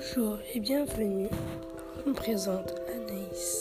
Bonjour et bienvenue. Je me présente Anaïs.